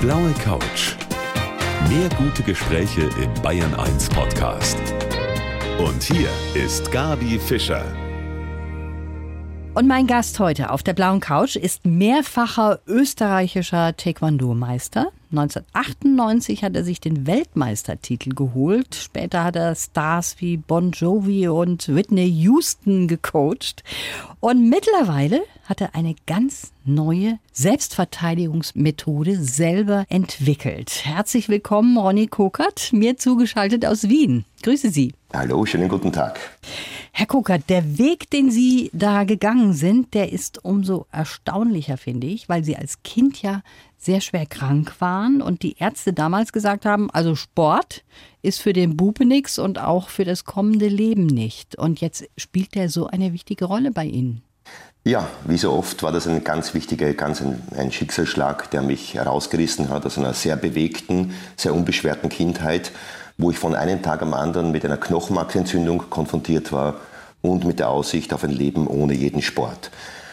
blaue Couch. Mehr gute Gespräche im Bayern 1 Podcast. Und hier ist Gabi Fischer. Und mein Gast heute auf der blauen Couch ist mehrfacher österreichischer Taekwondo-Meister. 1998 hat er sich den Weltmeistertitel geholt. Später hat er Stars wie Bon Jovi und Whitney Houston gecoacht. Und mittlerweile hat er eine ganz neue Selbstverteidigungsmethode selber entwickelt. Herzlich willkommen, Ronny Kokert, mir zugeschaltet aus Wien. Grüße Sie. Hallo, schönen guten Tag. Herr Kokert, der Weg, den Sie da gegangen sind, der ist umso erstaunlicher, finde ich, weil Sie als Kind ja sehr schwer krank waren und die Ärzte damals gesagt haben, also Sport ist für den Bube nix und auch für das kommende Leben nicht. Und jetzt spielt der so eine wichtige Rolle bei Ihnen. Ja, wie so oft war das ein ganz wichtiger, ganz ein, ein Schicksalsschlag, der mich herausgerissen hat aus einer sehr bewegten, sehr unbeschwerten Kindheit, wo ich von einem Tag am anderen mit einer Knochenmarksentzündung konfrontiert war und mit der Aussicht auf ein Leben ohne jeden Sport.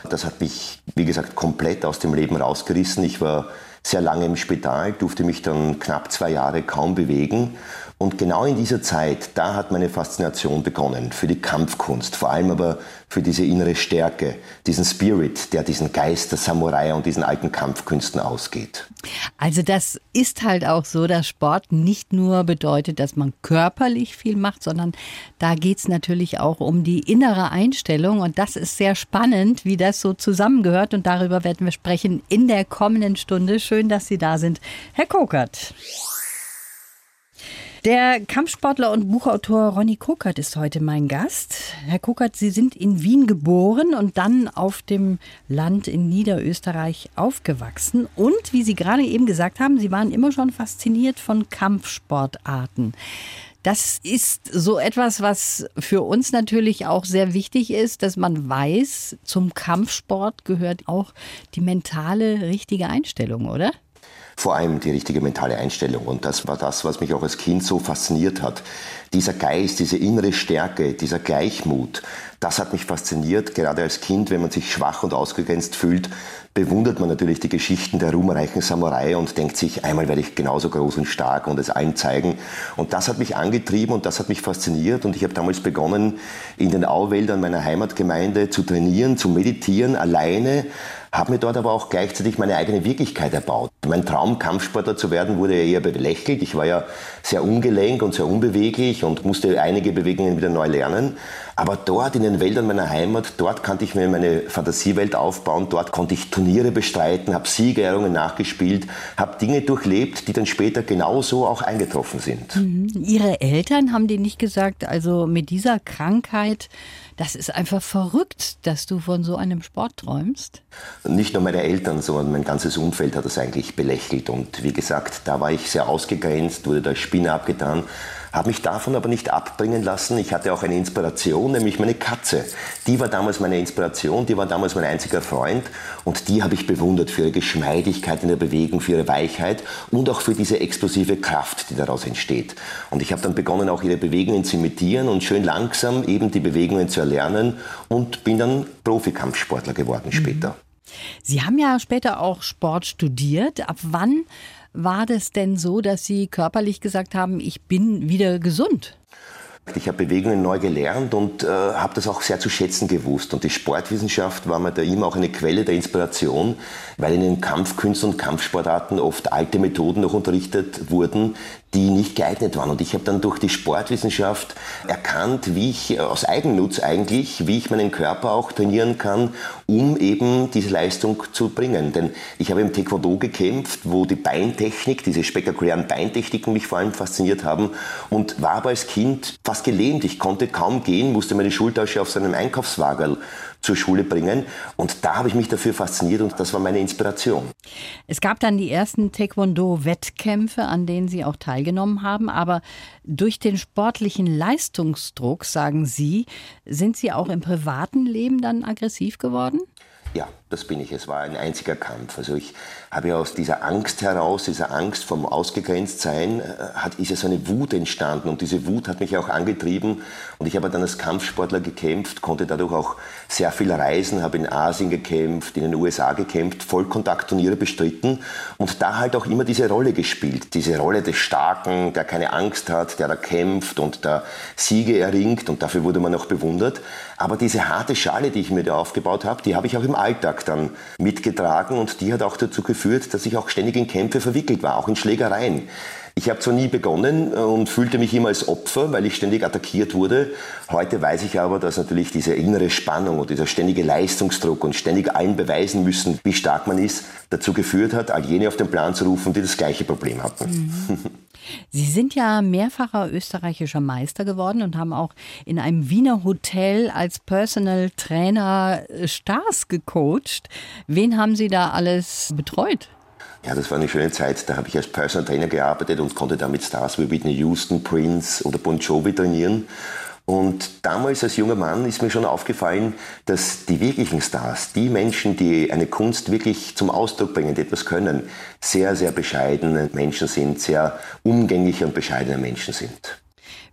Das hat mich, wie gesagt, komplett aus dem Leben rausgerissen. Ich war sehr lange im Spital, durfte mich dann knapp zwei Jahre kaum bewegen und genau in dieser Zeit, da hat meine Faszination begonnen für die Kampfkunst, vor allem aber für diese innere Stärke, diesen Spirit, der diesen Geist der Samurai und diesen alten Kampfkünsten ausgeht. Also das ist halt auch so, dass Sport nicht nur bedeutet, dass man körperlich viel macht, sondern da geht es natürlich auch um die innere Einstellung und das ist sehr spannend, wie das so zusammengehört und darüber werden wir sprechen in der kommenden Stunde. Schön, dass Sie da sind, Herr Kokert. Der Kampfsportler und Buchautor Ronny Kokert ist heute mein Gast. Herr Kokert, Sie sind in Wien geboren und dann auf dem Land in Niederösterreich aufgewachsen. Und wie Sie gerade eben gesagt haben, Sie waren immer schon fasziniert von Kampfsportarten. Das ist so etwas, was für uns natürlich auch sehr wichtig ist, dass man weiß, zum Kampfsport gehört auch die mentale richtige Einstellung, oder? Vor allem die richtige mentale Einstellung. Und das war das, was mich auch als Kind so fasziniert hat. Dieser Geist, diese innere Stärke, dieser Gleichmut, das hat mich fasziniert. Gerade als Kind, wenn man sich schwach und ausgegrenzt fühlt, bewundert man natürlich die Geschichten der ruhmreichen Samurai und denkt sich, einmal werde ich genauso groß und stark und es allen zeigen. Und das hat mich angetrieben und das hat mich fasziniert. Und ich habe damals begonnen, in den Auwäldern meiner Heimatgemeinde zu trainieren, zu meditieren, alleine habe mir dort aber auch gleichzeitig meine eigene Wirklichkeit erbaut. Mein Traum, Kampfsportler zu werden, wurde eher belächelt. Ich war ja sehr ungelenk und sehr unbeweglich und musste einige Bewegungen wieder neu lernen. Aber dort in den Wäldern meiner Heimat, dort konnte ich mir meine Fantasiewelt aufbauen, dort konnte ich Turniere bestreiten, habe Siegerehrungen nachgespielt, habe Dinge durchlebt, die dann später genauso auch eingetroffen sind. Mhm. Ihre Eltern haben die nicht gesagt, also mit dieser Krankheit das ist einfach verrückt, dass du von so einem Sport träumst. Nicht nur meine Eltern, sondern mein ganzes Umfeld hat das eigentlich belächelt. Und wie gesagt, da war ich sehr ausgegrenzt, wurde da Spinne abgetan habe mich davon aber nicht abbringen lassen. Ich hatte auch eine Inspiration, nämlich meine Katze. Die war damals meine Inspiration, die war damals mein einziger Freund und die habe ich bewundert für ihre Geschmeidigkeit in der Bewegung, für ihre Weichheit und auch für diese explosive Kraft, die daraus entsteht. Und ich habe dann begonnen, auch ihre Bewegungen zu imitieren und schön langsam eben die Bewegungen zu erlernen und bin dann Profikampfsportler geworden später. Sie haben ja später auch Sport studiert. Ab wann war das denn so, dass Sie körperlich gesagt haben, ich bin wieder gesund? Ich habe Bewegungen neu gelernt und äh, habe das auch sehr zu schätzen gewusst. Und die Sportwissenschaft war mir da immer auch eine Quelle der Inspiration, weil in den Kampfkünsten und Kampfsportarten oft alte Methoden noch unterrichtet wurden, die nicht geeignet waren. Und ich habe dann durch die Sportwissenschaft erkannt, wie ich aus Eigennutz eigentlich, wie ich meinen Körper auch trainieren kann, um eben diese Leistung zu bringen. Denn ich habe im Taekwondo gekämpft, wo die Beintechnik, diese spektakulären Beintechniken mich vor allem fasziniert haben und war aber als Kind fast gelähmt. Ich konnte kaum gehen, musste meine Schultasche auf seinem Einkaufswagen zur Schule bringen. Und da habe ich mich dafür fasziniert und das war meine Inspiration. Es gab dann die ersten Taekwondo-Wettkämpfe, an denen Sie auch teilgenommen haben. Aber durch den sportlichen Leistungsdruck, sagen Sie, sind Sie auch im privaten Leben dann aggressiv geworden? Ja, das bin ich. Es war ein einziger Kampf. Also ich habe ja aus dieser Angst heraus, dieser Angst vom Ausgegrenztsein, äh, hat, ist ja so eine Wut entstanden. Und diese Wut hat mich auch angetrieben. Und ich habe dann als Kampfsportler gekämpft, konnte dadurch auch sehr viel reisen, habe in Asien gekämpft, in den USA gekämpft, Vollkontaktturniere bestritten und da halt auch immer diese Rolle gespielt. Diese Rolle des Starken, der keine Angst hat, der da kämpft und der Siege erringt. Und dafür wurde man auch bewundert. Aber diese harte Schale, die ich mir da aufgebaut habe, die habe ich auch im Alltag dann mitgetragen und die hat auch dazu geführt, dass ich auch ständig in Kämpfe verwickelt war, auch in Schlägereien. Ich habe zwar nie begonnen äh, und fühlte mich immer als Opfer, weil ich ständig attackiert wurde. Heute weiß ich aber, dass natürlich diese innere Spannung und dieser ständige Leistungsdruck und ständig allen beweisen müssen, wie stark man ist, dazu geführt hat, all jene auf den Plan zu rufen, die das gleiche Problem hatten. Mhm. Sie sind ja mehrfacher österreichischer Meister geworden und haben auch in einem Wiener Hotel als Personal Trainer äh, Stars gecoacht. Wen haben Sie da alles betreut? Ja, das war eine schöne Zeit. Da habe ich als Personal Trainer gearbeitet und konnte damit Stars wie Whitney Houston, Prince oder Bon Jovi trainieren. Und damals als junger Mann ist mir schon aufgefallen, dass die wirklichen Stars, die Menschen, die eine Kunst wirklich zum Ausdruck bringen, die etwas können, sehr, sehr bescheidene Menschen sind, sehr umgängliche und bescheidene Menschen sind.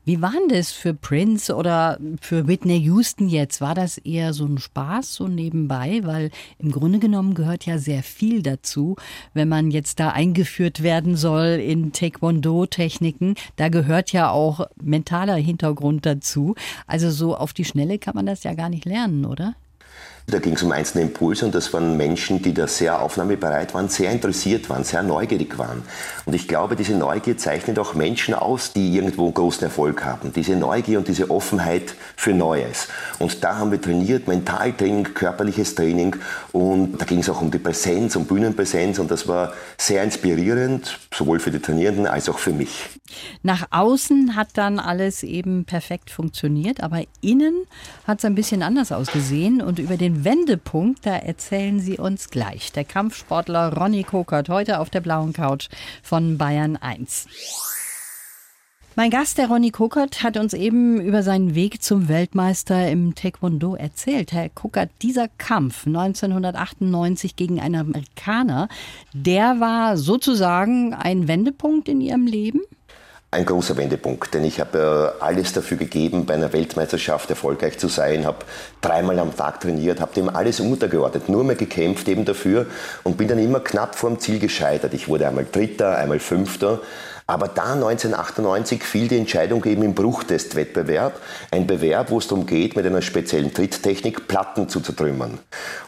Wie war denn das für Prince oder für Whitney Houston jetzt? War das eher so ein Spaß, so nebenbei? Weil im Grunde genommen gehört ja sehr viel dazu, wenn man jetzt da eingeführt werden soll in Taekwondo-Techniken. Da gehört ja auch mentaler Hintergrund dazu. Also so auf die Schnelle kann man das ja gar nicht lernen, oder? Da ging es um einzelne Impulse und das waren Menschen, die da sehr aufnahmebereit waren, sehr interessiert waren, sehr neugierig waren. Und ich glaube, diese Neugier zeichnet auch Menschen aus, die irgendwo einen großen Erfolg haben. Diese Neugier und diese Offenheit für Neues. Und da haben wir trainiert, Mentaltraining, körperliches Training und da ging es auch um die Präsenz, um Bühnenpräsenz und das war sehr inspirierend, sowohl für die Trainierenden als auch für mich. Nach außen hat dann alles eben perfekt funktioniert, aber innen hat es ein bisschen anders ausgesehen und über den Wendepunkt, da erzählen Sie uns gleich. Der Kampfsportler Ronny Kokert heute auf der blauen Couch von Bayern 1. Mein Gast, der Ronny Kokert, hat uns eben über seinen Weg zum Weltmeister im Taekwondo erzählt. Herr Kokert, dieser Kampf 1998 gegen einen Amerikaner, der war sozusagen ein Wendepunkt in Ihrem Leben? Ein großer Wendepunkt, denn ich habe äh, alles dafür gegeben, bei einer Weltmeisterschaft erfolgreich zu sein, habe dreimal am Tag trainiert, habe dem alles untergeordnet, nur mehr gekämpft eben dafür und bin dann immer knapp vor dem Ziel gescheitert. Ich wurde einmal Dritter, einmal Fünfter. Aber da 1998 fiel die Entscheidung eben im Bruchtestwettbewerb, ein Bewerb, wo es darum geht, mit einer speziellen Tritttechnik Platten zu zertrümmern.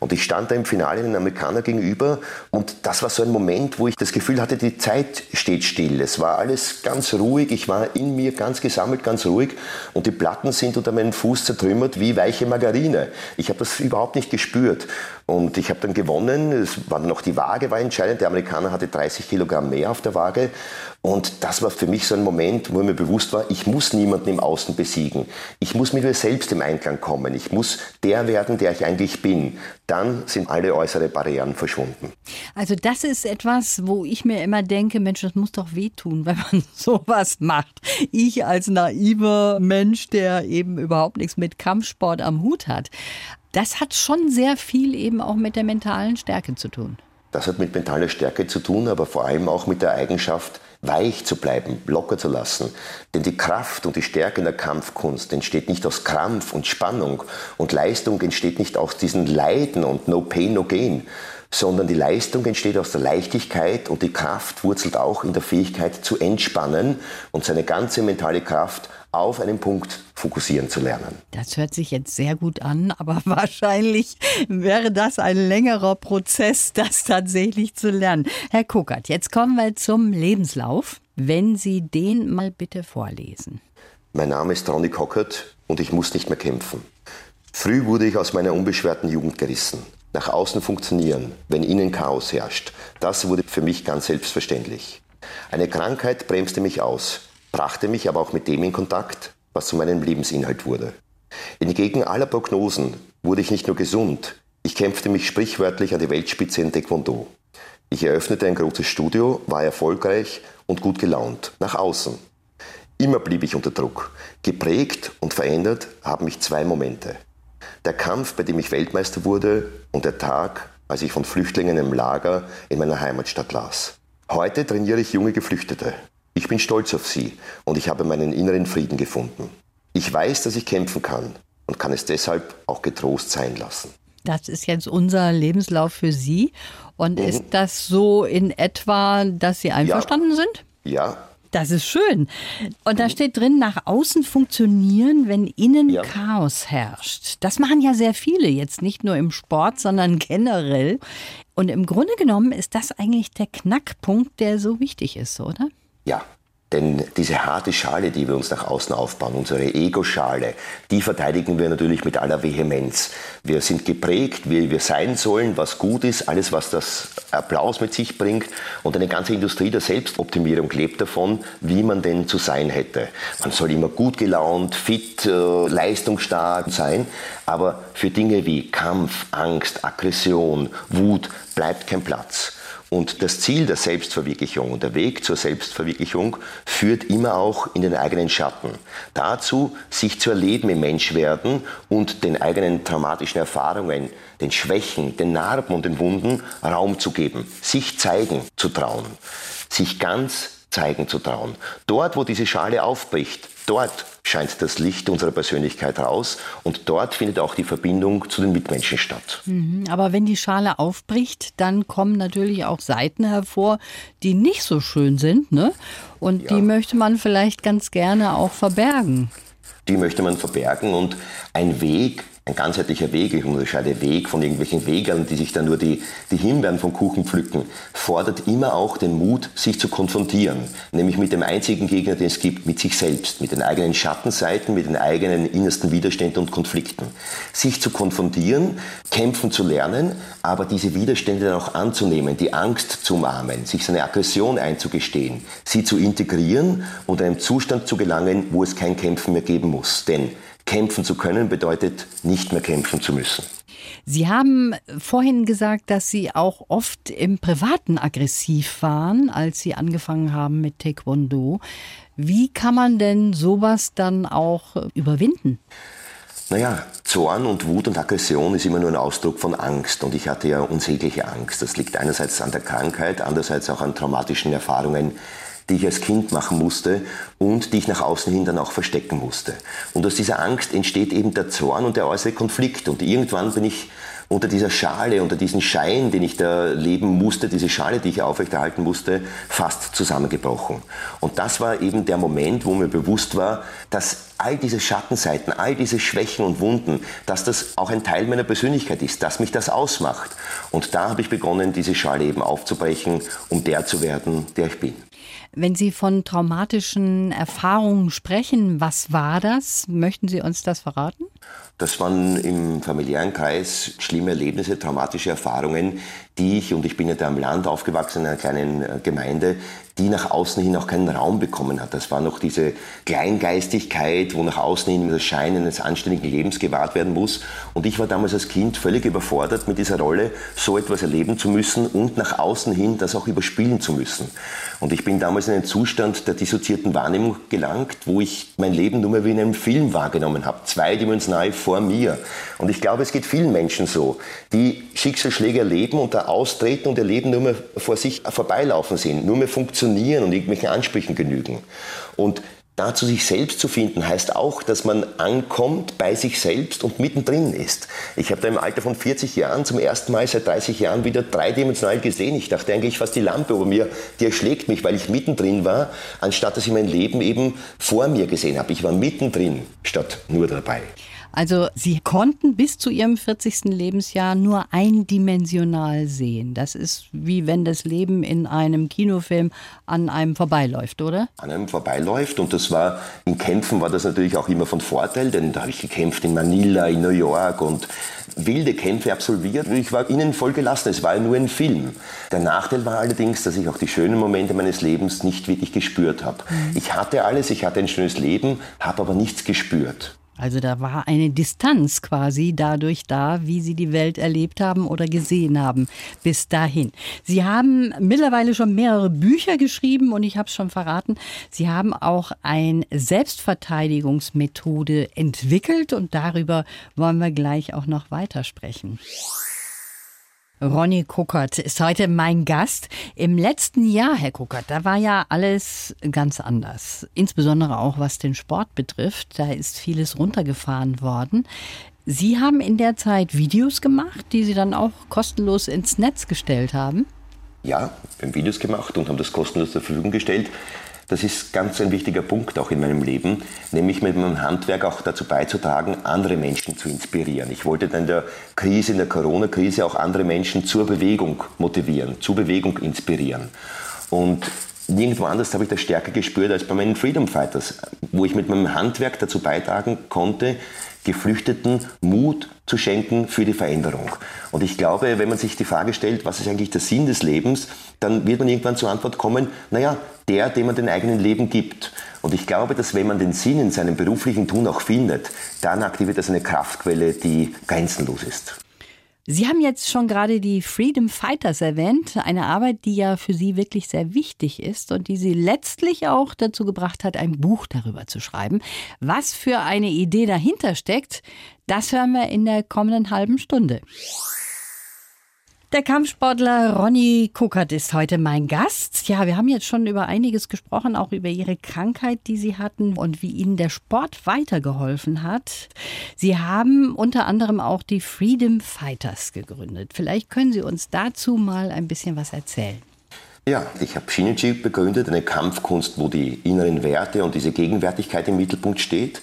Und ich stand da im Finale den Amerikaner gegenüber und das war so ein Moment, wo ich das Gefühl hatte, die Zeit steht still. Es war alles ganz ruhig, ich war in mir ganz gesammelt, ganz ruhig und die Platten sind unter meinem Fuß zertrümmert wie weiche Margarine. Ich habe das überhaupt nicht gespürt. Und ich habe dann gewonnen. Es war noch die Waage war entscheidend. Der Amerikaner hatte 30 Kilogramm mehr auf der Waage. Und das war für mich so ein Moment, wo mir bewusst war, ich muss niemanden im Außen besiegen. Ich muss mit mir selbst im Einklang kommen. Ich muss der werden, der ich eigentlich bin. Dann sind alle äußere Barrieren verschwunden. Also das ist etwas, wo ich mir immer denke, Mensch, das muss doch wehtun, wenn man sowas macht. Ich als naiver Mensch, der eben überhaupt nichts mit Kampfsport am Hut hat. Das hat schon sehr viel eben auch mit der mentalen Stärke zu tun. Das hat mit mentaler Stärke zu tun, aber vor allem auch mit der Eigenschaft, weich zu bleiben, locker zu lassen. Denn die Kraft und die Stärke in der Kampfkunst entsteht nicht aus Krampf und Spannung und Leistung entsteht nicht aus diesen Leiden und no pain, no gain, sondern die Leistung entsteht aus der Leichtigkeit und die Kraft wurzelt auch in der Fähigkeit zu entspannen und seine ganze mentale Kraft auf einen Punkt fokussieren zu lernen. Das hört sich jetzt sehr gut an, aber wahrscheinlich wäre das ein längerer Prozess, das tatsächlich zu lernen. Herr Kuckert, jetzt kommen wir zum Lebenslauf. Wenn Sie den mal bitte vorlesen. Mein Name ist Ronny Cockert und ich muss nicht mehr kämpfen. Früh wurde ich aus meiner unbeschwerten Jugend gerissen. Nach außen funktionieren, wenn innen Chaos herrscht, das wurde für mich ganz selbstverständlich. Eine Krankheit bremste mich aus, brachte mich aber auch mit dem in Kontakt, was zu meinem Lebensinhalt wurde. Entgegen aller Prognosen wurde ich nicht nur gesund, ich kämpfte mich sprichwörtlich an die Weltspitze in Taekwondo. Ich eröffnete ein großes Studio, war erfolgreich und gut gelaunt, nach außen. Immer blieb ich unter Druck. Geprägt und verändert haben mich zwei Momente. Der Kampf, bei dem ich Weltmeister wurde und der Tag, als ich von Flüchtlingen im Lager in meiner Heimatstadt las. Heute trainiere ich junge Geflüchtete. Ich bin stolz auf sie und ich habe meinen inneren Frieden gefunden. Ich weiß, dass ich kämpfen kann und kann es deshalb auch getrost sein lassen. Das ist jetzt unser Lebenslauf für Sie. Und mhm. ist das so in etwa, dass Sie einverstanden ja. sind? Ja. Das ist schön. Und da steht drin, nach außen funktionieren, wenn innen ja. Chaos herrscht. Das machen ja sehr viele, jetzt nicht nur im Sport, sondern generell. Und im Grunde genommen ist das eigentlich der Knackpunkt, der so wichtig ist, oder? Ja, denn diese harte Schale, die wir uns nach außen aufbauen, unsere Ego-Schale, die verteidigen wir natürlich mit aller Vehemenz. Wir sind geprägt, wie wir sein sollen, was gut ist, alles, was das Applaus mit sich bringt. Und eine ganze Industrie der Selbstoptimierung lebt davon, wie man denn zu sein hätte. Man soll immer gut gelaunt, fit, äh, leistungsstark sein. Aber für Dinge wie Kampf, Angst, Aggression, Wut bleibt kein Platz. Und das Ziel der Selbstverwirklichung und der Weg zur Selbstverwirklichung führt immer auch in den eigenen Schatten. Dazu, sich zu erleben im Menschwerden und den eigenen traumatischen Erfahrungen, den Schwächen, den Narben und den Wunden Raum zu geben, sich zeigen zu trauen, sich ganz zeigen zu trauen. Dort, wo diese Schale aufbricht, dort scheint das Licht unserer Persönlichkeit raus und dort findet auch die Verbindung zu den Mitmenschen statt. Mhm, aber wenn die Schale aufbricht, dann kommen natürlich auch Seiten hervor, die nicht so schön sind, ne? Und ja. die möchte man vielleicht ganz gerne auch verbergen. Die möchte man verbergen und ein Weg, ein ganzheitlicher Weg, ich unterscheide Weg von irgendwelchen Wegern, die sich dann nur die, die Himbeeren vom Kuchen pflücken, fordert immer auch den Mut, sich zu konfrontieren. Nämlich mit dem einzigen Gegner, den es gibt, mit sich selbst, mit den eigenen Schattenseiten, mit den eigenen innersten Widerständen und Konflikten. Sich zu konfrontieren, kämpfen zu lernen, aber diese Widerstände dann auch anzunehmen, die Angst zu umarmen, sich seine Aggression einzugestehen, sie zu integrieren und einem Zustand zu gelangen, wo es kein Kämpfen mehr geben muss. Denn Kämpfen zu können bedeutet nicht mehr kämpfen zu müssen. Sie haben vorhin gesagt, dass Sie auch oft im Privaten aggressiv waren, als Sie angefangen haben mit Taekwondo. Wie kann man denn sowas dann auch überwinden? Naja, Zorn und Wut und Aggression ist immer nur ein Ausdruck von Angst. Und ich hatte ja unsägliche Angst. Das liegt einerseits an der Krankheit, andererseits auch an traumatischen Erfahrungen die ich als Kind machen musste und die ich nach außen hin dann auch verstecken musste. Und aus dieser Angst entsteht eben der Zorn und der äußere Konflikt. Und irgendwann bin ich unter dieser Schale, unter diesem Schein, den ich da leben musste, diese Schale, die ich aufrechterhalten musste, fast zusammengebrochen. Und das war eben der Moment, wo mir bewusst war, dass all diese Schattenseiten, all diese Schwächen und Wunden, dass das auch ein Teil meiner Persönlichkeit ist, dass mich das ausmacht. Und da habe ich begonnen, diese Schale eben aufzubrechen, um der zu werden, der ich bin. Wenn Sie von traumatischen Erfahrungen sprechen, was war das? Möchten Sie uns das verraten? Das waren im familiären Kreis schlimme Erlebnisse, traumatische Erfahrungen, die ich, und ich bin ja da am Land aufgewachsen, in einer kleinen äh, Gemeinde, die nach außen hin auch keinen Raum bekommen hat. Das war noch diese Kleingeistigkeit, wo nach außen hin das Schein eines anständigen Lebens gewahrt werden muss. Und ich war damals als Kind völlig überfordert mit dieser Rolle, so etwas erleben zu müssen und nach außen hin das auch überspielen zu müssen. Und ich bin damals in einen Zustand der dissoziierten Wahrnehmung gelangt, wo ich mein Leben nur mehr wie in einem Film wahrgenommen habe, zweidimensional vor mir. Und ich glaube, es geht vielen Menschen so, die Schicksalsschläge erleben und da austreten und ihr Leben nur mehr vor sich vorbeilaufen sehen, nur mehr funktionieren und irgendwelchen Ansprüchen genügen. Und dazu sich selbst zu finden, heißt auch, dass man ankommt bei sich selbst und mittendrin ist. Ich habe da im Alter von 40 Jahren zum ersten Mal seit 30 Jahren wieder dreidimensional gesehen. Ich dachte eigentlich fast die Lampe über mir, die erschlägt mich, weil ich mittendrin war, anstatt dass ich mein Leben eben vor mir gesehen habe. Ich war mittendrin statt nur dabei. Also Sie konnten bis zu Ihrem 40. Lebensjahr nur eindimensional sehen. Das ist wie wenn das Leben in einem Kinofilm an einem vorbeiläuft, oder? An einem vorbeiläuft und das war, im Kämpfen war das natürlich auch immer von Vorteil, denn da habe ich gekämpft in Manila, in New York und wilde Kämpfe absolviert. Ich war ihnen voll gelassen, es war ja nur ein Film. Der Nachteil war allerdings, dass ich auch die schönen Momente meines Lebens nicht wirklich gespürt habe. Mhm. Ich hatte alles, ich hatte ein schönes Leben, habe aber nichts gespürt. Also da war eine Distanz quasi dadurch da, wie Sie die Welt erlebt haben oder gesehen haben bis dahin. Sie haben mittlerweile schon mehrere Bücher geschrieben und ich habe es schon verraten, Sie haben auch eine Selbstverteidigungsmethode entwickelt und darüber wollen wir gleich auch noch weitersprechen. Ronny Kuckert ist heute mein Gast. Im letzten Jahr, Herr Kuckert, da war ja alles ganz anders. Insbesondere auch was den Sport betrifft. Da ist vieles runtergefahren worden. Sie haben in der Zeit Videos gemacht, die Sie dann auch kostenlos ins Netz gestellt haben? Ja, wir haben Videos gemacht und haben das kostenlos zur Verfügung gestellt. Das ist ganz ein wichtiger Punkt auch in meinem Leben, nämlich mit meinem Handwerk auch dazu beizutragen, andere Menschen zu inspirieren. Ich wollte dann in der Krise, in der Corona-Krise auch andere Menschen zur Bewegung motivieren, zur Bewegung inspirieren. Und nirgendwo anders habe ich das stärker gespürt als bei meinen Freedom Fighters, wo ich mit meinem Handwerk dazu beitragen konnte, Geflüchteten Mut zu schenken für die Veränderung. Und ich glaube, wenn man sich die Frage stellt, was ist eigentlich der Sinn des Lebens, dann wird man irgendwann zur Antwort kommen, naja, der, dem man den eigenen Leben gibt. Und ich glaube, dass wenn man den Sinn in seinem beruflichen Tun auch findet, dann aktiviert das eine Kraftquelle, die grenzenlos ist. Sie haben jetzt schon gerade die Freedom Fighters erwähnt, eine Arbeit, die ja für Sie wirklich sehr wichtig ist und die Sie letztlich auch dazu gebracht hat, ein Buch darüber zu schreiben. Was für eine Idee dahinter steckt, das hören wir in der kommenden halben Stunde. Der Kampfsportler Ronny Kuckert ist heute mein Gast. Ja, wir haben jetzt schon über einiges gesprochen, auch über Ihre Krankheit, die Sie hatten und wie Ihnen der Sport weitergeholfen hat. Sie haben unter anderem auch die Freedom Fighters gegründet. Vielleicht können Sie uns dazu mal ein bisschen was erzählen. Ja, ich habe Shinichi begründet, eine Kampfkunst, wo die inneren Werte und diese Gegenwärtigkeit im Mittelpunkt steht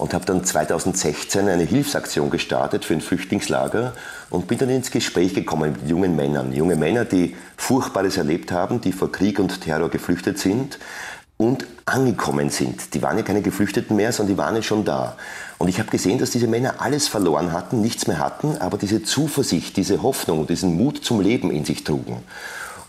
und habe dann 2016 eine Hilfsaktion gestartet für ein Flüchtlingslager und bin dann ins Gespräch gekommen mit jungen Männern. Junge Männer, die Furchtbares erlebt haben, die vor Krieg und Terror geflüchtet sind und angekommen sind. Die waren ja keine Geflüchteten mehr, sondern die waren ja schon da. Und ich habe gesehen, dass diese Männer alles verloren hatten, nichts mehr hatten, aber diese Zuversicht, diese Hoffnung diesen Mut zum Leben in sich trugen.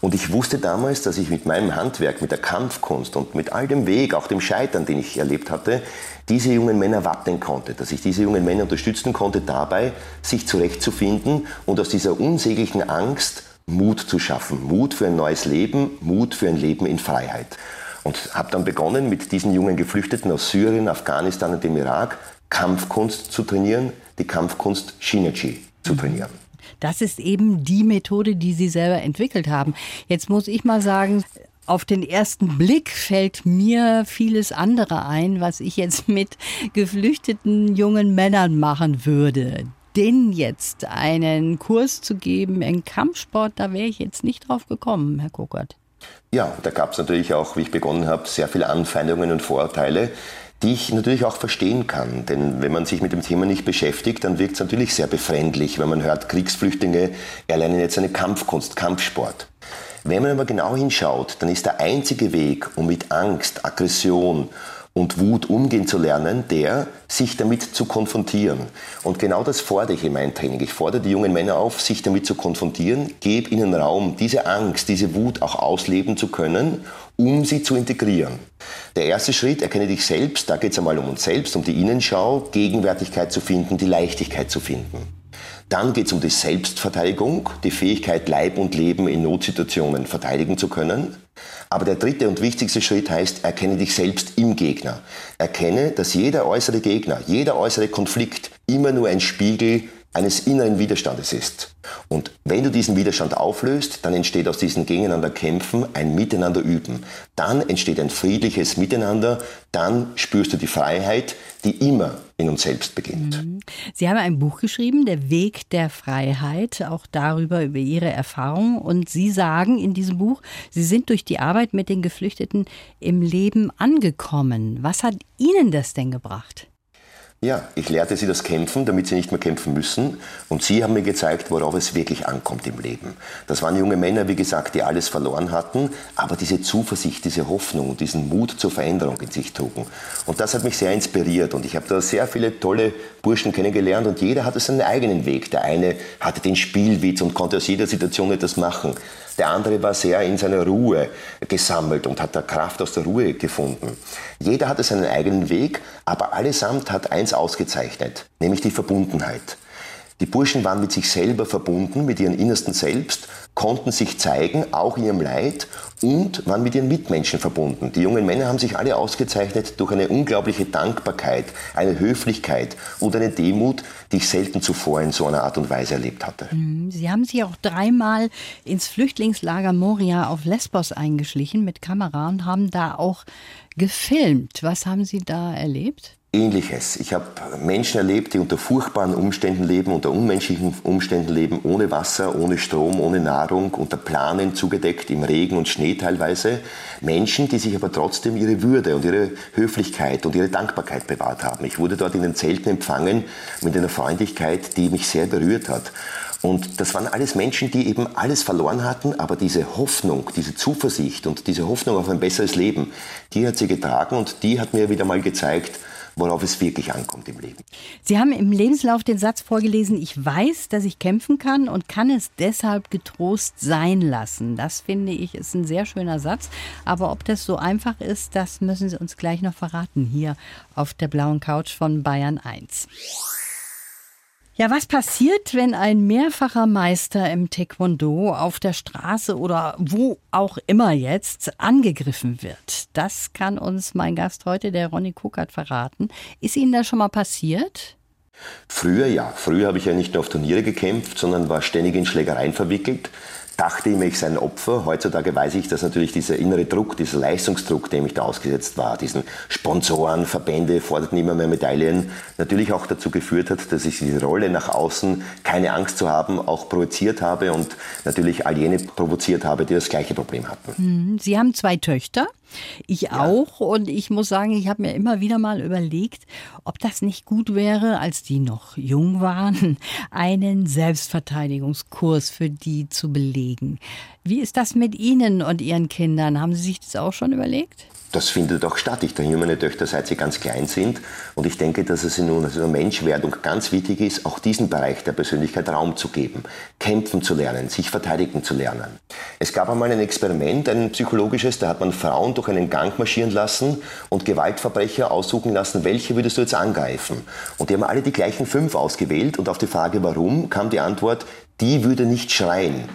Und ich wusste damals, dass ich mit meinem Handwerk, mit der Kampfkunst und mit all dem Weg, auch dem Scheitern, den ich erlebt hatte, diese jungen Männer wappnen konnte, dass ich diese jungen Männer unterstützen konnte dabei, sich zurechtzufinden und aus dieser unsäglichen Angst Mut zu schaffen. Mut für ein neues Leben, Mut für ein Leben in Freiheit. Und habe dann begonnen, mit diesen jungen Geflüchteten aus Syrien, Afghanistan und dem Irak Kampfkunst zu trainieren, die Kampfkunst Shinichi zu trainieren. Das ist eben die Methode, die Sie selber entwickelt haben. Jetzt muss ich mal sagen, auf den ersten Blick fällt mir vieles andere ein, was ich jetzt mit geflüchteten jungen Männern machen würde. Denen jetzt einen Kurs zu geben in Kampfsport, da wäre ich jetzt nicht drauf gekommen, Herr Kokert. Ja, da gab es natürlich auch, wie ich begonnen habe, sehr viele Anfeindungen und Vorurteile die ich natürlich auch verstehen kann. Denn wenn man sich mit dem Thema nicht beschäftigt, dann wirkt es natürlich sehr befremdlich, wenn man hört, Kriegsflüchtlinge erlernen jetzt eine Kampfkunst, Kampfsport. Wenn man aber genau hinschaut, dann ist der einzige Weg, um mit Angst, Aggression und Wut umgehen zu lernen, der, sich damit zu konfrontieren. Und genau das fordere ich in meinem Training. Ich fordere die jungen Männer auf, sich damit zu konfrontieren, gebe ihnen Raum, diese Angst, diese Wut auch ausleben zu können, um sie zu integrieren. Der erste Schritt, erkenne dich selbst, da geht es einmal um uns selbst, um die Innenschau, Gegenwärtigkeit zu finden, die Leichtigkeit zu finden. Dann geht es um die Selbstverteidigung, die Fähigkeit, Leib und Leben in Notsituationen verteidigen zu können. Aber der dritte und wichtigste Schritt heißt, erkenne dich selbst im Gegner. Erkenne, dass jeder äußere Gegner, jeder äußere Konflikt immer nur ein Spiegel eines inneren Widerstandes ist. Und wenn du diesen Widerstand auflöst, dann entsteht aus diesen gegeneinander Kämpfen ein Miteinander üben. Dann entsteht ein friedliches Miteinander, dann spürst du die Freiheit, die immer in uns selbst beginnt. Mhm. Sie haben ein Buch geschrieben, Der Weg der Freiheit, auch darüber, über Ihre Erfahrungen. Und Sie sagen in diesem Buch, Sie sind durch die Arbeit mit den Geflüchteten im Leben angekommen. Was hat Ihnen das denn gebracht? Ja, ich lehrte sie das Kämpfen, damit sie nicht mehr kämpfen müssen. Und sie haben mir gezeigt, worauf es wirklich ankommt im Leben. Das waren junge Männer, wie gesagt, die alles verloren hatten, aber diese Zuversicht, diese Hoffnung und diesen Mut zur Veränderung in sich trugen. Und das hat mich sehr inspiriert. Und ich habe da sehr viele tolle Burschen kennengelernt und jeder hatte seinen eigenen Weg. Der eine hatte den Spielwitz und konnte aus jeder Situation etwas machen. Der andere war sehr in seiner Ruhe gesammelt und hat da Kraft aus der Ruhe gefunden. Jeder hatte seinen eigenen Weg, aber allesamt hat eins ausgezeichnet, nämlich die Verbundenheit. Die Burschen waren mit sich selber verbunden, mit ihrem innersten Selbst, konnten sich zeigen, auch in ihrem Leid und waren mit ihren Mitmenschen verbunden. Die jungen Männer haben sich alle ausgezeichnet durch eine unglaubliche Dankbarkeit, eine Höflichkeit und eine Demut, die ich selten zuvor in so einer Art und Weise erlebt hatte. Mhm. Sie haben sich auch dreimal ins Flüchtlingslager Moria auf Lesbos eingeschlichen mit Kamera und haben da auch gefilmt. Was haben Sie da erlebt? Ähnliches. Ich habe Menschen erlebt, die unter furchtbaren Umständen leben, unter unmenschlichen Umständen leben, ohne Wasser, ohne Strom, ohne Nahrung, unter Planen zugedeckt, im Regen und Schnee teilweise. Menschen, die sich aber trotzdem ihre Würde und ihre Höflichkeit und ihre Dankbarkeit bewahrt haben. Ich wurde dort in den Zelten empfangen mit einer Freundlichkeit, die mich sehr berührt hat. Und das waren alles Menschen, die eben alles verloren hatten, aber diese Hoffnung, diese Zuversicht und diese Hoffnung auf ein besseres Leben, die hat sie getragen und die hat mir wieder mal gezeigt, worauf es wirklich ankommt im Leben. Sie haben im Lebenslauf den Satz vorgelesen, ich weiß, dass ich kämpfen kann und kann es deshalb getrost sein lassen. Das finde ich ist ein sehr schöner Satz. Aber ob das so einfach ist, das müssen Sie uns gleich noch verraten hier auf der blauen Couch von Bayern 1. Ja, was passiert, wenn ein mehrfacher Meister im Taekwondo auf der Straße oder wo auch immer jetzt angegriffen wird? Das kann uns mein Gast heute, der Ronny Kukert, verraten. Ist Ihnen das schon mal passiert? Früher ja. Früher habe ich ja nicht nur auf Turniere gekämpft, sondern war ständig in Schlägereien verwickelt dachte immer, ich sei ein Opfer. Heutzutage weiß ich, dass natürlich dieser innere Druck, dieser Leistungsdruck, dem ich da ausgesetzt war, diesen Sponsoren, Verbände forderten immer mehr Medaillen, natürlich auch dazu geführt hat, dass ich diese Rolle nach außen, keine Angst zu haben, auch provoziert habe und natürlich all jene provoziert habe, die das gleiche Problem hatten. Hm, Sie haben zwei Töchter. Ich ja. auch. Und ich muss sagen, ich habe mir immer wieder mal überlegt, ob das nicht gut wäre, als die noch jung waren, einen Selbstverteidigungskurs für die zu belegen. Wie ist das mit Ihnen und Ihren Kindern? Haben Sie sich das auch schon überlegt? Das findet auch statt. Ich trainiere meine Töchter, seit sie ganz klein sind. Und ich denke, dass es in unserer Menschwerdung ganz wichtig ist, auch diesen Bereich der Persönlichkeit Raum zu geben, kämpfen zu lernen, sich verteidigen zu lernen. Es gab einmal ein Experiment, ein psychologisches, da hat man Frauen durch einen Gang marschieren lassen und Gewaltverbrecher aussuchen lassen, welche würdest du jetzt angreifen? Und die haben alle die gleichen fünf ausgewählt und auf die Frage, warum, kam die Antwort, die würde nicht schreien.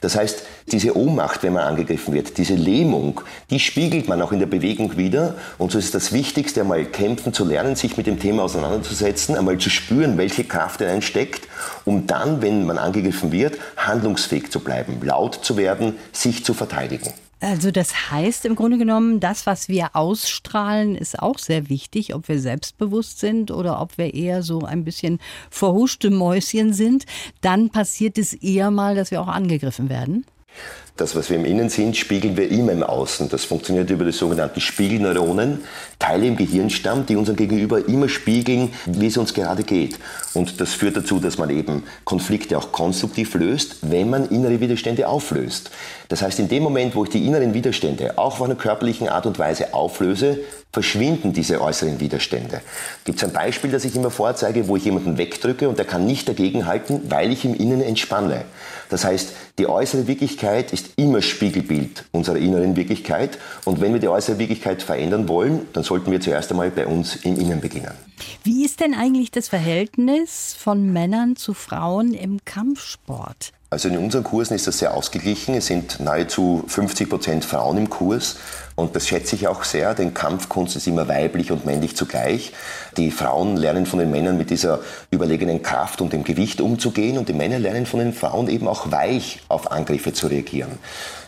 Das heißt, diese Ohnmacht, wenn man angegriffen wird, diese Lähmung, die spiegelt man auch in der Bewegung wieder. Und so ist das Wichtigste, einmal kämpfen zu lernen, sich mit dem Thema auseinanderzusetzen, einmal zu spüren, welche Kraft in einen steckt, um dann, wenn man angegriffen wird, handlungsfähig zu bleiben, laut zu werden, sich zu verteidigen. Also das heißt im Grunde genommen, das, was wir ausstrahlen, ist auch sehr wichtig, ob wir selbstbewusst sind oder ob wir eher so ein bisschen verhuschte Mäuschen sind. Dann passiert es eher mal, dass wir auch angegriffen werden. Das, was wir im Innen sind, spiegeln wir immer im Außen. Das funktioniert über die sogenannten Spiegelneuronen, Teile im Gehirnstamm, die unser Gegenüber immer spiegeln, wie es uns gerade geht. Und das führt dazu, dass man eben Konflikte auch konstruktiv löst, wenn man innere Widerstände auflöst. Das heißt, in dem Moment, wo ich die inneren Widerstände auch auf einer körperlichen Art und Weise auflöse, verschwinden diese äußeren Widerstände. Gibt es ein Beispiel, das ich immer vorzeige, wo ich jemanden wegdrücke und der kann nicht dagegenhalten, weil ich im Innen entspanne. Das heißt, die äußere Wirklichkeit ist immer Spiegelbild unserer inneren Wirklichkeit. Und wenn wir die äußere Wirklichkeit verändern wollen, dann sollten wir zuerst einmal bei uns im Innen beginnen. Wie ist denn eigentlich das Verhältnis von Männern zu Frauen im Kampfsport? Also in unseren Kursen ist das sehr ausgeglichen. Es sind nahezu 50 Prozent Frauen im Kurs. Und das schätze ich auch sehr, denn Kampfkunst ist immer weiblich und männlich zugleich. Die Frauen lernen von den Männern mit dieser überlegenen Kraft und dem Gewicht umzugehen und die Männer lernen von den Frauen eben auch weich auf Angriffe zu reagieren.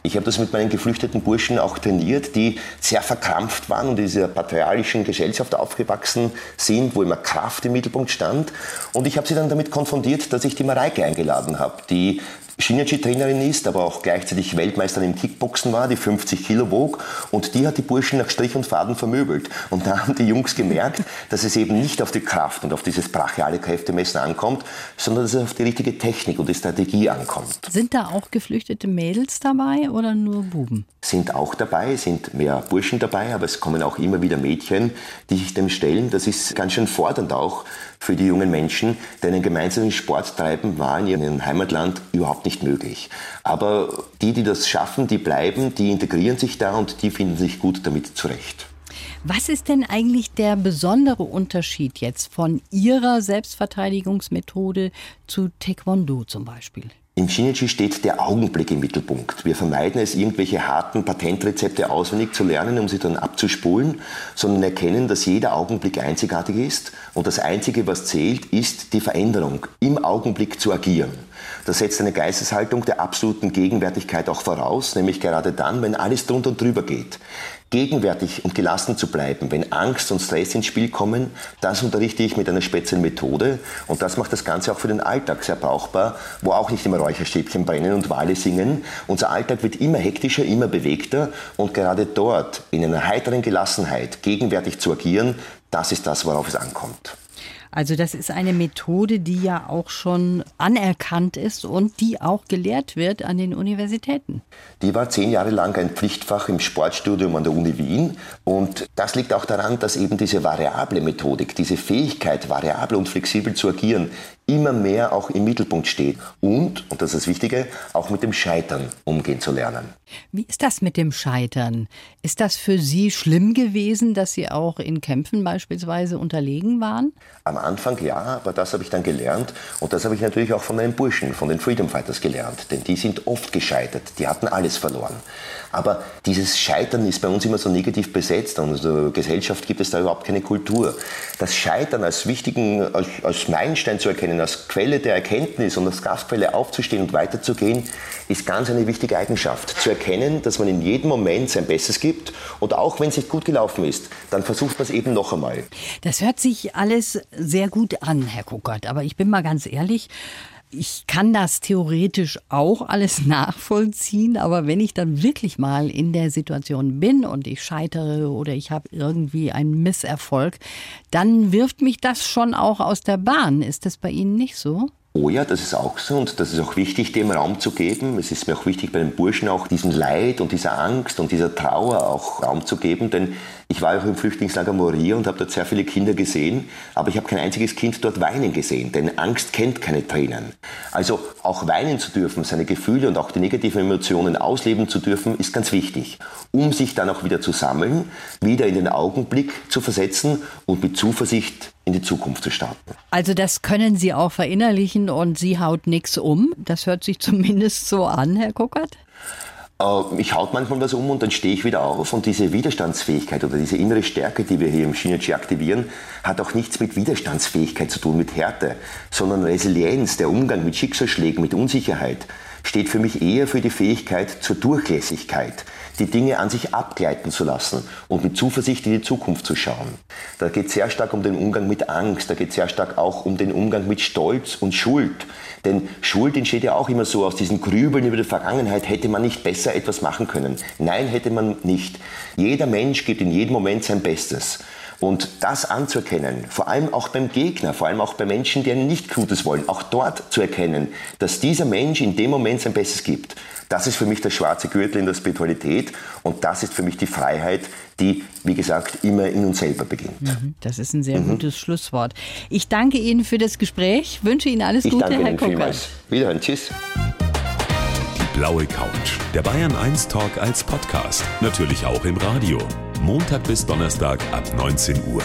Ich habe das mit meinen geflüchteten Burschen auch trainiert, die sehr verkrampft waren und in dieser patriarchischen Gesellschaft aufgewachsen sind, wo immer Kraft im Mittelpunkt stand. Und ich habe sie dann damit konfrontiert, dass ich die Mareike eingeladen habe, die Shinyachi-Trainerin ist, aber auch gleichzeitig Weltmeisterin im Kickboxen war, die 50 Kilo wog. Und die hat die Burschen nach Strich und Faden vermöbelt. Und da haben die Jungs gemerkt, dass es eben nicht auf die Kraft und auf dieses brachiale Kräftemessen ankommt, sondern dass es auf die richtige Technik und die Strategie ankommt. Sind da auch geflüchtete Mädels dabei oder nur Buben? Sind auch dabei, sind mehr Burschen dabei, aber es kommen auch immer wieder Mädchen, die sich dem stellen. Das ist ganz schön fordernd auch für die jungen Menschen, denn einen gemeinsamen Sport treiben war in ihrem Heimatland überhaupt nicht möglich. Aber die, die das schaffen, die bleiben, die integrieren sich da und die finden sich gut damit zurecht. Was ist denn eigentlich der besondere Unterschied jetzt von Ihrer Selbstverteidigungsmethode zu Taekwondo zum Beispiel? Im Shinichi steht der Augenblick im Mittelpunkt. Wir vermeiden es, irgendwelche harten Patentrezepte auswendig zu lernen, um sie dann abzuspulen, sondern erkennen, dass jeder Augenblick einzigartig ist und das Einzige, was zählt, ist die Veränderung, im Augenblick zu agieren. Das setzt eine Geisteshaltung der absoluten Gegenwärtigkeit auch voraus, nämlich gerade dann, wenn alles drunter und drüber geht gegenwärtig und gelassen zu bleiben, wenn Angst und Stress ins Spiel kommen, das unterrichte ich mit einer speziellen Methode und das macht das Ganze auch für den Alltag sehr brauchbar, wo auch nicht immer Räucherstäbchen brennen und Wale singen. Unser Alltag wird immer hektischer, immer bewegter und gerade dort in einer heiteren Gelassenheit gegenwärtig zu agieren, das ist das, worauf es ankommt. Also das ist eine Methode, die ja auch schon anerkannt ist und die auch gelehrt wird an den Universitäten. Die war zehn Jahre lang ein Pflichtfach im Sportstudium an der Uni Wien. Und das liegt auch daran, dass eben diese variable Methodik, diese Fähigkeit, variabel und flexibel zu agieren, immer mehr auch im Mittelpunkt steht. Und, und das ist das Wichtige, auch mit dem Scheitern umgehen zu lernen. Wie ist das mit dem Scheitern? Ist das für Sie schlimm gewesen, dass Sie auch in Kämpfen beispielsweise unterlegen waren? Am Anfang ja, aber das habe ich dann gelernt. Und das habe ich natürlich auch von meinen Burschen, von den Freedom Fighters gelernt. Denn die sind oft gescheitert. Die hatten alles verloren. Aber dieses Scheitern ist bei uns immer so negativ besetzt. Und in unserer Gesellschaft gibt es da überhaupt keine Kultur. Das Scheitern als wichtigen, als, als Meilenstein zu erkennen, als Quelle der Erkenntnis und als Kraftquelle aufzustehen und weiterzugehen, ist ganz eine wichtige Eigenschaft. Zu erkennen, dass man in jedem Moment sein Bestes gibt und auch wenn es nicht gut gelaufen ist, dann versucht man es eben noch einmal. Das hört sich alles sehr gut an, Herr Kuckert. Aber ich bin mal ganz ehrlich, ich kann das theoretisch auch alles nachvollziehen, aber wenn ich dann wirklich mal in der Situation bin und ich scheitere oder ich habe irgendwie einen Misserfolg, dann wirft mich das schon auch aus der Bahn. Ist das bei Ihnen nicht so? Oh ja, das ist auch so und das ist auch wichtig, dem Raum zu geben. Es ist mir auch wichtig, bei den Burschen auch diesen Leid und dieser Angst und dieser Trauer auch Raum zu geben, denn ich war auch im Flüchtlingslager Moria und habe dort sehr viele Kinder gesehen, aber ich habe kein einziges Kind dort weinen gesehen, denn Angst kennt keine Tränen. Also auch weinen zu dürfen, seine Gefühle und auch die negativen Emotionen ausleben zu dürfen, ist ganz wichtig, um sich dann auch wieder zu sammeln, wieder in den Augenblick zu versetzen und mit Zuversicht in die Zukunft zu starten. Also das können Sie auch verinnerlichen und Sie haut nichts um. Das hört sich zumindest so an, Herr Kuckert. Äh, ich haut manchmal was um und dann stehe ich wieder auf. Und diese Widerstandsfähigkeit oder diese innere Stärke, die wir hier im Shinichi aktivieren, hat auch nichts mit Widerstandsfähigkeit zu tun, mit Härte, sondern Resilienz, der Umgang mit Schicksalsschlägen, mit Unsicherheit, steht für mich eher für die Fähigkeit zur Durchlässigkeit, die Dinge an sich abgleiten zu lassen und mit Zuversicht in die Zukunft zu schauen. Da geht es sehr stark um den Umgang mit Angst, da geht es sehr stark auch um den Umgang mit Stolz und Schuld. Denn Schuld entsteht ja auch immer so aus diesen Grübeln über die Vergangenheit, hätte man nicht besser etwas machen können. Nein, hätte man nicht. Jeder Mensch gibt in jedem Moment sein Bestes. Und das anzuerkennen, vor allem auch beim Gegner, vor allem auch bei Menschen, die einen nicht Gutes wollen, auch dort zu erkennen, dass dieser Mensch in dem Moment sein Bestes gibt, das ist für mich der schwarze Gürtel in der Spiritualität und das ist für mich die Freiheit, die, wie gesagt, immer in uns selber beginnt. Mhm, das ist ein sehr mhm. gutes Schlusswort. Ich danke Ihnen für das Gespräch, wünsche Ihnen alles ich Gute, danke Herr Ihnen vielmals. Wiederhören, tschüss. Die blaue Couch, der Bayern 1 Talk als Podcast, natürlich auch im Radio. Montag bis Donnerstag ab 19 Uhr.